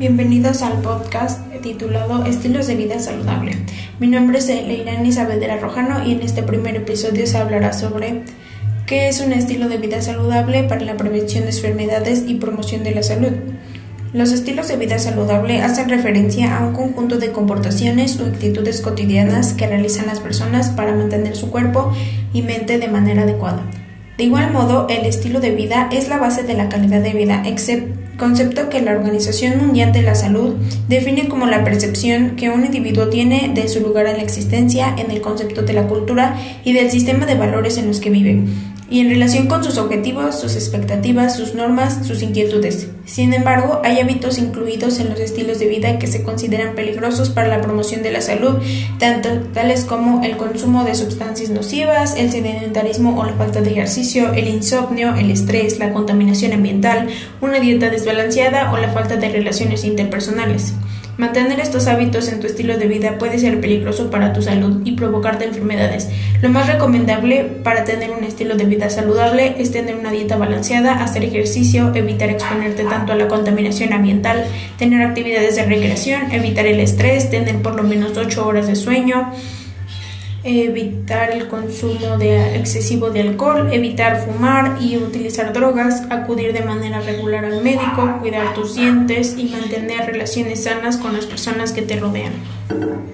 Bienvenidos al podcast titulado Estilos de vida saludable. Mi nombre es Leirani Saavedra Rojano y en este primer episodio se hablará sobre qué es un estilo de vida saludable para la prevención de enfermedades y promoción de la salud. Los estilos de vida saludable hacen referencia a un conjunto de comportaciones o actitudes cotidianas que realizan las personas para mantener su cuerpo y mente de manera adecuada. De igual modo, el estilo de vida es la base de la calidad de vida, concepto que la Organización Mundial de la Salud define como la percepción que un individuo tiene de su lugar en la existencia, en el concepto de la cultura y del sistema de valores en los que vive, y en relación con sus objetivos, sus expectativas, sus normas, sus inquietudes. Sin embargo, hay hábitos incluidos en los estilos de vida que se consideran peligrosos para la promoción de la salud, tanto tales como el consumo de sustancias nocivas, el sedentarismo o la falta de ejercicio, el insomnio, el estrés, la contaminación ambiental, una dieta desbalanceada o la falta de relaciones interpersonales. Mantener estos hábitos en tu estilo de vida puede ser peligroso para tu salud y provocarte enfermedades. Lo más recomendable para tener un estilo de vida saludable es tener una dieta balanceada, hacer ejercicio, evitar exponerte tanto a la contaminación ambiental, tener actividades de recreación, evitar el estrés, tener por lo menos 8 horas de sueño, evitar el consumo de excesivo de alcohol, evitar fumar y utilizar drogas, acudir de manera regular al médico, cuidar tus dientes y mantener relaciones sanas con las personas que te rodean.